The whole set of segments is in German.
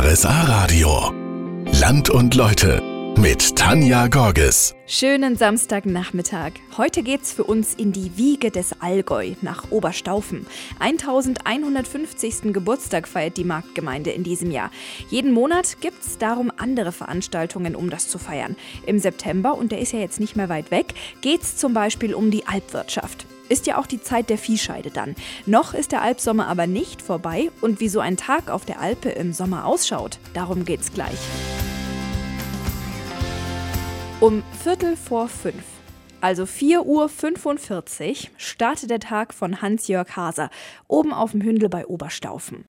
RSA Radio. Land und Leute mit Tanja Gorges. Schönen Samstagnachmittag. Heute geht's für uns in die Wiege des Allgäu nach Oberstaufen. 1150. Geburtstag feiert die Marktgemeinde in diesem Jahr. Jeden Monat gibt's darum andere Veranstaltungen, um das zu feiern. Im September, und der ist ja jetzt nicht mehr weit weg, geht's zum Beispiel um die Alpwirtschaft. Ist ja auch die Zeit der Viehscheide dann. Noch ist der Alpsommer aber nicht vorbei und wie so ein Tag auf der Alpe im Sommer ausschaut, darum geht's gleich. Um Viertel vor fünf, also 4.45 Uhr, startet der Tag von Hans-Jörg Haser oben auf dem Hündel bei Oberstaufen.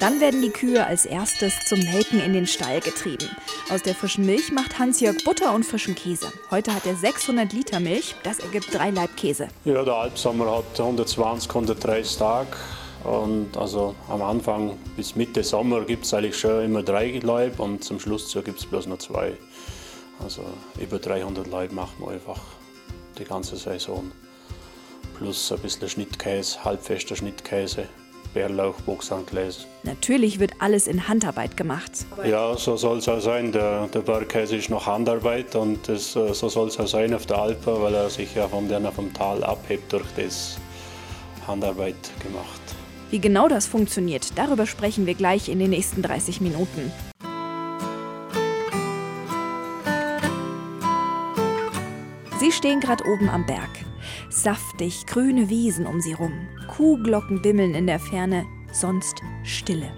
Dann werden die Kühe als erstes zum Melken in den Stall getrieben. Aus der frischen Milch macht Hans-Jörg Butter und frischen Käse. Heute hat er 600 Liter Milch, das ergibt drei Laib Käse. Ja, der Alpsommer hat 120, 130 Tage. Und also am Anfang bis Mitte Sommer gibt es eigentlich schon immer drei Laib und zum Schluss gibt es bloß noch zwei. Also über 300 Laib machen wir einfach die ganze Saison. Plus ein bisschen Schnittkäse, halbfester Schnittkäse. Bärlauch, Buchsandgläser. Natürlich wird alles in Handarbeit gemacht. Ja, so soll es auch sein. Der, der Bergkäse ist noch Handarbeit und das, äh, so soll es auch sein auf der Alpe, weil er sich ja von der vom Tal abhebt durch das Handarbeit gemacht. Wie genau das funktioniert, darüber sprechen wir gleich in den nächsten 30 Minuten. Sie stehen gerade oben am Berg. Saftig, grüne Wiesen um sie rum. Kuhglocken bimmeln in der Ferne, sonst Stille.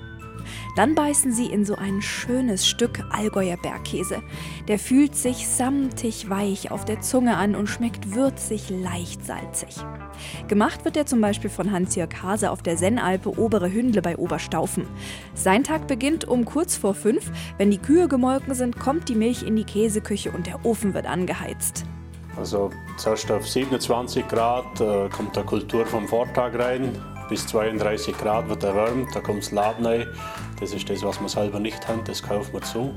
Dann beißen sie in so ein schönes Stück Allgäuer Bergkäse. Der fühlt sich samtig weich auf der Zunge an und schmeckt würzig leicht salzig. Gemacht wird er zum Beispiel von Hans-Jörg Hase auf der Sennalpe Obere Hündle bei Oberstaufen. Sein Tag beginnt um kurz vor fünf. Wenn die Kühe gemolken sind, kommt die Milch in die Käseküche und der Ofen wird angeheizt. Also zuerst auf 27 Grad äh, kommt der Kultur vom Vortag rein. Bis 32 Grad wird erwärmt, da kommt das Lab rein. Das ist das, was wir selber nicht haben, das kaufen wir zu.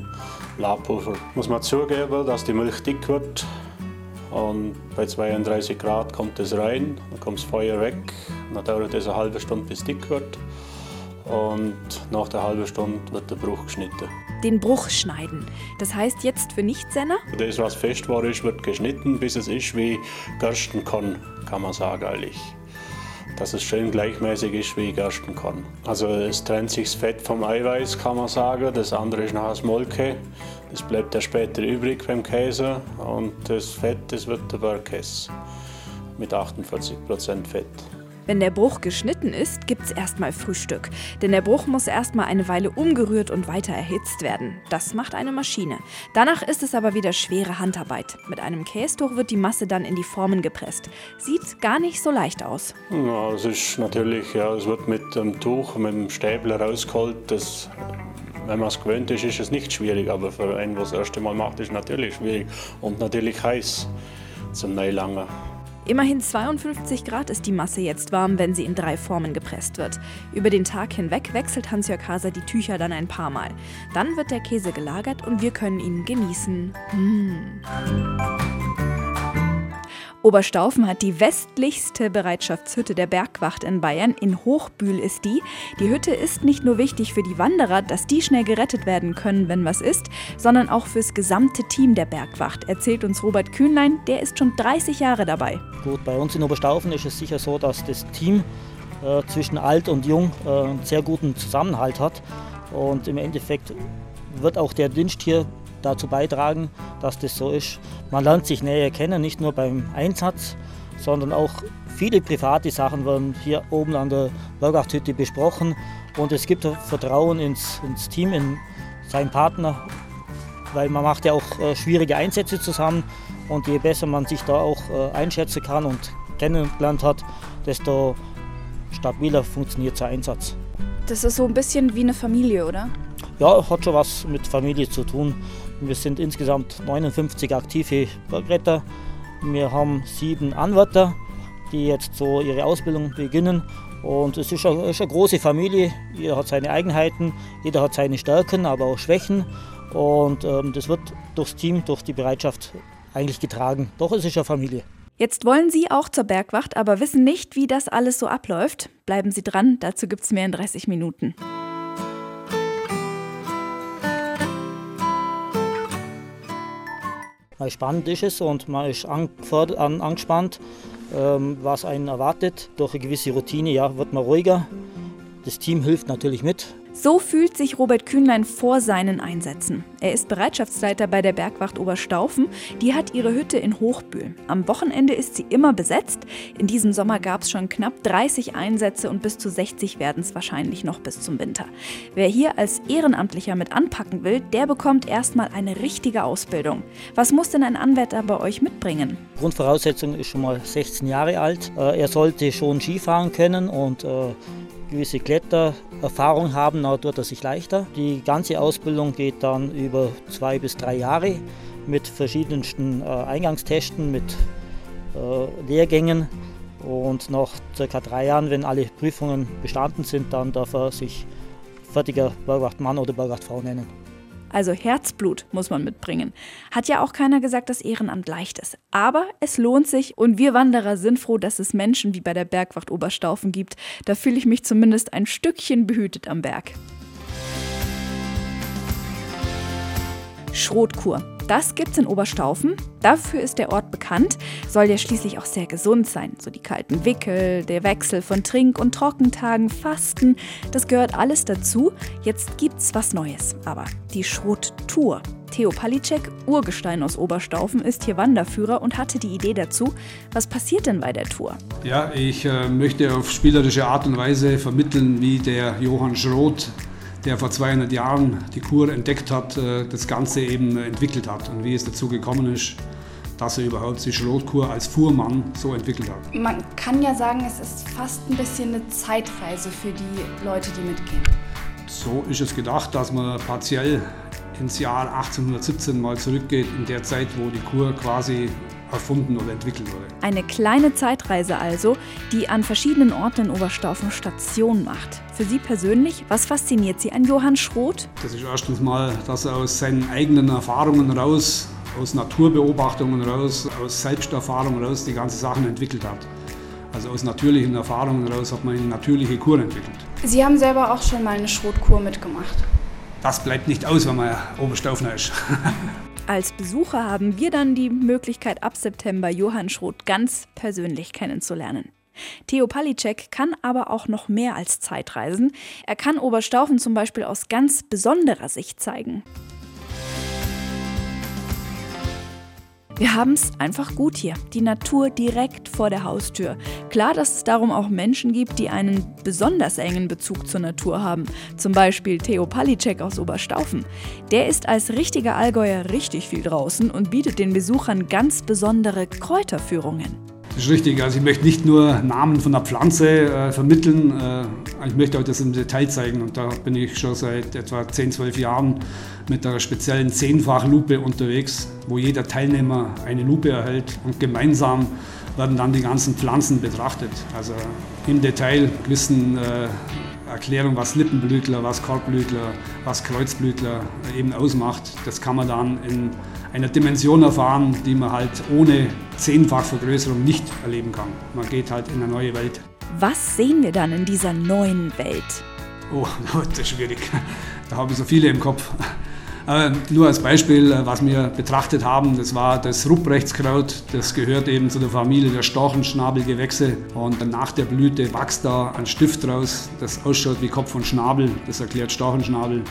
Labpulver muss man zugeben, dass die Milch dick wird. Und bei 32 Grad kommt es rein, dann kommt das Feuer weg. Dann dauert es eine halbe Stunde, bis dick wird. Und nach der halben Stunde wird der Bruch geschnitten den Bruch schneiden. Das heißt jetzt für Nichtsenner? Das, was fest war, ist, wird geschnitten, bis es ist wie Gerstenkorn, kann man sagen eigentlich. Dass es schön gleichmäßig ist wie Gerstenkorn. Also es trennt sich das Fett vom Eiweiß, kann man sagen. Das andere ist nachher das Molke. Das bleibt ja später übrig beim Käse. Und das Fett, das wird der Bergkäse mit 48% Fett. Wenn der Bruch geschnitten ist, gibt's erstmal Frühstück. Denn der Bruch muss erstmal eine Weile umgerührt und weiter erhitzt werden. Das macht eine Maschine. Danach ist es aber wieder schwere Handarbeit. Mit einem Kästuch wird die Masse dann in die Formen gepresst. Sieht gar nicht so leicht aus. Ja, es ist natürlich, ja, es wird mit dem Tuch, mit dem Stäbler rausgeholt. Das wenn man es gewöhnt ist, ist es nicht schwierig, aber für einen, der das erste Mal macht, ist es natürlich schwierig und natürlich heiß zum Neilangen. Immerhin 52 Grad ist die Masse jetzt warm, wenn sie in drei Formen gepresst wird. Über den Tag hinweg wechselt Hans-Jörg Haser die Tücher dann ein paar Mal. Dann wird der Käse gelagert und wir können ihn genießen. Mmh. Oberstaufen hat die westlichste Bereitschaftshütte der Bergwacht in Bayern. In Hochbühl ist die. Die Hütte ist nicht nur wichtig für die Wanderer, dass die schnell gerettet werden können, wenn was ist, sondern auch fürs gesamte Team der Bergwacht, erzählt uns Robert Kühnlein. Der ist schon 30 Jahre dabei. Gut, bei uns in Oberstaufen ist es sicher so, dass das Team äh, zwischen alt und jung äh, einen sehr guten Zusammenhalt hat. Und im Endeffekt wird auch der Dienst hier dazu beitragen, dass das so ist. Man lernt sich näher kennen, nicht nur beim Einsatz, sondern auch viele private Sachen werden hier oben an der Bergachthütte besprochen. Und es gibt Vertrauen ins, ins Team, in seinen Partner, weil man macht ja auch äh, schwierige Einsätze zusammen. Und je besser man sich da auch äh, einschätzen kann und kennengelernt hat, desto stabiler funktioniert der Einsatz. Das ist so ein bisschen wie eine Familie, oder? Ja, hat schon was mit Familie zu tun. Wir sind insgesamt 59 aktive Bergretter. Wir haben sieben Anwärter, die jetzt so ihre Ausbildung beginnen. Und es ist eine, ist eine große Familie. Jeder hat seine Eigenheiten, jeder hat seine Stärken, aber auch Schwächen. Und ähm, das wird durchs Team, durch die Bereitschaft eigentlich getragen. Doch es ist eine Familie. Jetzt wollen Sie auch zur Bergwacht, aber wissen nicht, wie das alles so abläuft. Bleiben Sie dran, dazu gibt es mehr in 30 Minuten. Spannend ist es und man ist angespannt, ähm, was einen erwartet. Durch eine gewisse Routine ja, wird man ruhiger. Das Team hilft natürlich mit. So fühlt sich Robert Kühnlein vor seinen Einsätzen. Er ist Bereitschaftsleiter bei der Bergwacht Oberstaufen. Die hat ihre Hütte in Hochbühl. Am Wochenende ist sie immer besetzt. In diesem Sommer gab es schon knapp 30 Einsätze und bis zu 60 werden es wahrscheinlich noch bis zum Winter. Wer hier als Ehrenamtlicher mit anpacken will, der bekommt erstmal eine richtige Ausbildung. Was muss denn ein Anwärter bei euch mitbringen? Grundvoraussetzung ist schon mal 16 Jahre alt. Äh, er sollte schon Skifahren können und äh, gewisse Klettererfahrung haben, dann tut er sich leichter. Die ganze Ausbildung geht dann über zwei bis drei Jahre mit verschiedensten äh, Eingangstesten, mit äh, Lehrgängen. Und nach circa drei Jahren, wenn alle Prüfungen bestanden sind, dann darf er sich fertiger Bergwachtmann oder Bergwachtfrau nennen. Also Herzblut muss man mitbringen. Hat ja auch keiner gesagt, dass Ehrenamt leicht ist. Aber es lohnt sich und wir Wanderer sind froh, dass es Menschen wie bei der Bergwacht Oberstaufen gibt. Da fühle ich mich zumindest ein Stückchen behütet am Berg. Schrotkur. Das gibt's in Oberstaufen. Dafür ist der Ort bekannt, soll ja schließlich auch sehr gesund sein. So die kalten Wickel, der Wechsel von Trink- und Trockentagen, Fasten, das gehört alles dazu. Jetzt gibt's was Neues, aber die Schrottour. Theo Palicek, Urgestein aus Oberstaufen, ist hier Wanderführer und hatte die Idee dazu. Was passiert denn bei der Tour? Ja, ich äh, möchte auf spielerische Art und Weise vermitteln, wie der Johann Schroth der vor 200 Jahren die Kur entdeckt hat, äh, das Ganze eben entwickelt hat und wie es dazu gekommen ist, dass er überhaupt die Schrotkur als Fuhrmann so entwickelt hat. Man kann ja sagen, es ist fast ein bisschen eine Zeitreise für die Leute, die mitgehen. So ist es gedacht, dass man partiell ins Jahr 1817 mal zurückgeht, in der Zeit, wo die Kur quasi erfunden oder entwickelt wurde. Eine kleine Zeitreise also, die an verschiedenen Orten in Oberstaufen Station macht. Für Sie persönlich, was fasziniert Sie an Johann Schroth? Das ist erstens mal, dass er aus seinen eigenen Erfahrungen raus, aus Naturbeobachtungen raus, aus Selbsterfahrungen raus die ganzen Sachen entwickelt hat. Also aus natürlichen Erfahrungen raus hat man eine natürliche Kur entwickelt. Sie haben selber auch schon mal eine Schrotkur mitgemacht. Das bleibt nicht aus, wenn man Oberstaufner ist. Als Besucher haben wir dann die Möglichkeit, ab September Johann Schroth ganz persönlich kennenzulernen. Theo Palicek kann aber auch noch mehr als Zeitreisen. Er kann Oberstaufen zum Beispiel aus ganz besonderer Sicht zeigen. Wir haben es einfach gut hier. Die Natur direkt vor der Haustür. Klar, dass es darum auch Menschen gibt, die einen besonders engen Bezug zur Natur haben. Zum Beispiel Theo Palicek aus Oberstaufen. Der ist als richtiger Allgäuer richtig viel draußen und bietet den Besuchern ganz besondere Kräuterführungen. Das ist richtig. Also ich möchte nicht nur Namen von der Pflanze äh, vermitteln, äh, ich möchte euch das im Detail zeigen. Und da bin ich schon seit etwa 10, 12 Jahren mit einer speziellen Zehnfachlupe unterwegs, wo jeder Teilnehmer eine Lupe erhält und gemeinsam werden dann die ganzen Pflanzen betrachtet. Also im Detail wissen äh, Erklärung, was Lippenblütler, was Korbblütler, was Kreuzblütler eben ausmacht. Das kann man dann in einer Dimension erfahren, die man halt ohne Zehnfachvergrößerung nicht erleben kann. Man geht halt in eine neue Welt. Was sehen wir dann in dieser neuen Welt? Oh, das ist schwierig. Da habe ich so viele im Kopf. Äh, nur als Beispiel, äh, was wir betrachtet haben, das war das Rupprechtskraut. Das gehört eben zu der Familie der Storchenschnabelgewächse. Und nach der Blüte wächst da ein Stift raus, das ausschaut wie Kopf und Schnabel. Das erklärt Storchenschnabel.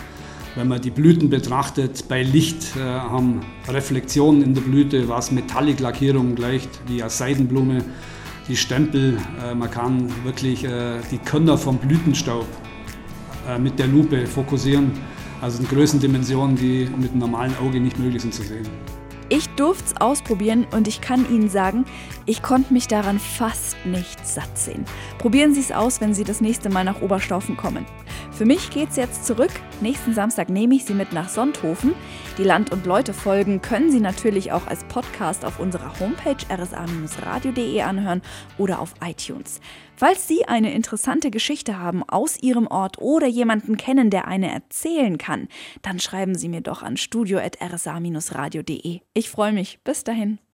Wenn man die Blüten betrachtet, bei Licht äh, haben Reflexionen in der Blüte, was Metallic-Lackierungen gleicht, wie eine Seidenblume. Die Stempel, äh, man kann wirklich äh, die Körner vom Blütenstaub äh, mit der Lupe fokussieren. Also in Größendimensionen, die mit einem normalen Auge nicht möglich sind zu sehen. Ich durfte es ausprobieren und ich kann Ihnen sagen, ich konnte mich daran fast nicht satt sehen. Probieren Sie es aus, wenn Sie das nächste Mal nach Oberstaufen kommen. Für mich geht's jetzt zurück. Nächsten Samstag nehme ich Sie mit nach Sonthofen. Die Land- und Leute-Folgen können Sie natürlich auch als Podcast auf unserer Homepage rsa-radio.de anhören oder auf iTunes. Falls Sie eine interessante Geschichte haben aus Ihrem Ort oder jemanden kennen, der eine erzählen kann, dann schreiben Sie mir doch an studio.rsa-radio.de. Ich freue mich. Bis dahin.